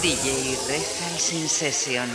DJ Rezal sin sesión.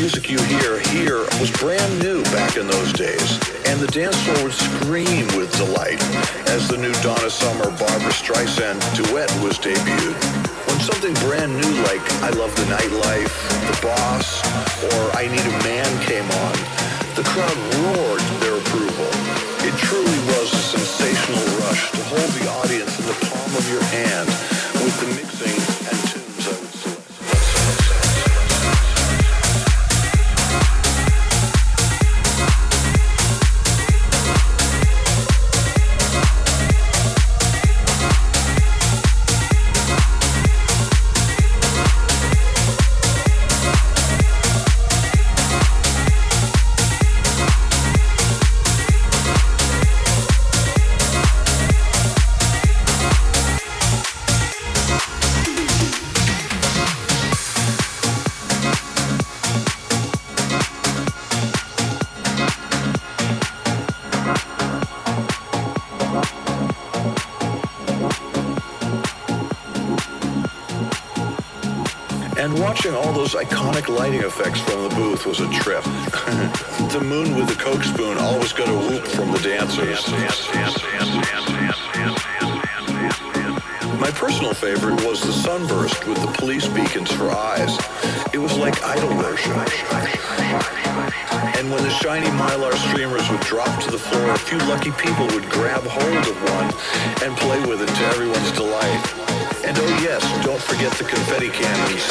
music you hear here was brand new back in those days, and the dance floor would scream with the police beacons for eyes. It was like idol worship. And when the shiny mylar streamers would drop to the floor, a few lucky people would grab hold of one and play with it to everyone's delight. And oh yes, don't forget the confetti cannons.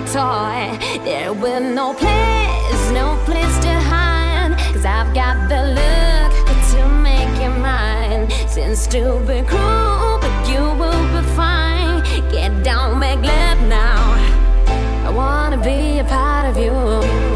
My toy. There will no place, no place to hide. Cause I've got the look to make you mine. Since to be cruel, but you will be fine. Get down, make love now. I wanna be a part of you.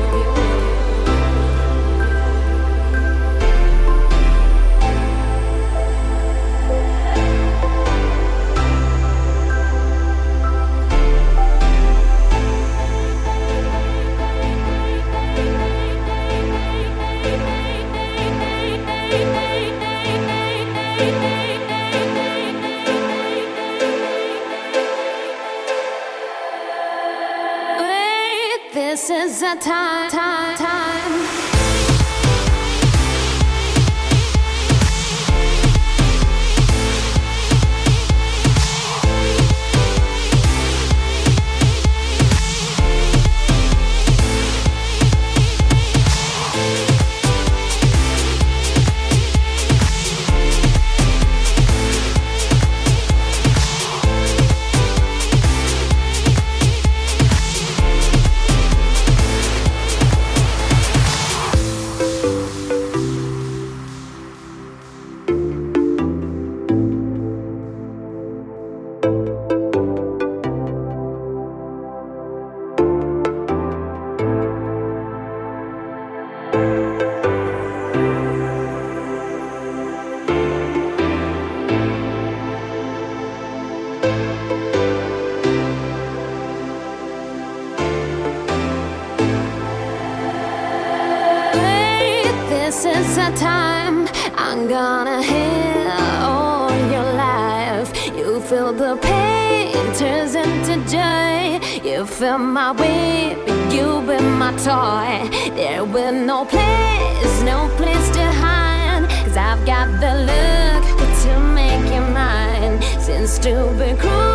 A time, time. Toy. There will no place, no place to hide. Cause I've got the look to make you mine. Since to be cruel,